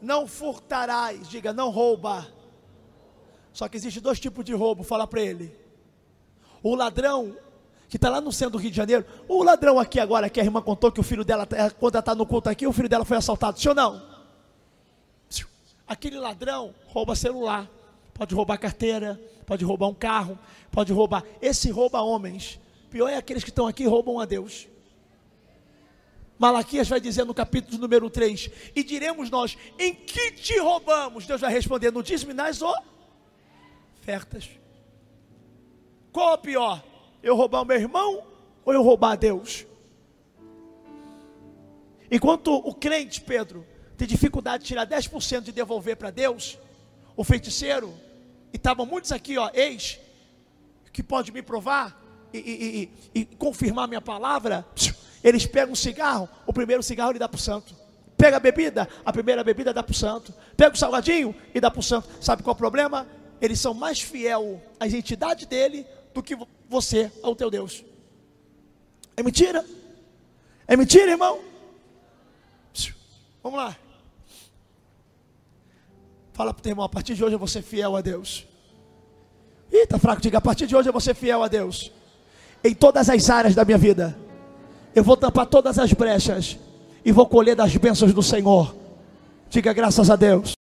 Não furtarás, diga, não rouba. Só que existe dois tipos de roubo, fala para ele. O ladrão que está lá no centro do Rio de Janeiro, o ladrão aqui agora, que a irmã contou que o filho dela, tá, quando ela está no culto aqui, o filho dela foi assaltado, sim ou não? Aquele ladrão rouba celular, pode roubar carteira, pode roubar um carro, pode roubar. Esse rouba homens. Pior é aqueles que estão aqui e roubam a Deus. Malaquias vai dizer no capítulo número 3: E diremos nós, em que te roubamos? Deus vai responder, no dízimo e nas ofertas. Qual é o pior? Eu roubar o meu irmão ou eu roubar a Deus? Enquanto o crente, Pedro, tem dificuldade de tirar 10% de devolver para Deus, o feiticeiro, e estavam muitos aqui, ó, ex, que pode me provar e, e, e, e confirmar minha palavra, eles pegam um cigarro, o primeiro cigarro ele dá para o santo. Pega a bebida, a primeira bebida dá para o santo. Pega o salgadinho e dá para o santo. Sabe qual é o problema? Eles são mais fiel às entidades dele do que você ao teu Deus. É mentira? É mentira, irmão? Vamos lá. Fala para o teu irmão, a partir de hoje eu vou ser fiel a Deus. Ih, tá fraco, diga, a partir de hoje eu vou ser fiel a Deus. Em todas as áreas da minha vida. Eu vou tampar todas as brechas. E vou colher das bênçãos do Senhor. Diga graças a Deus.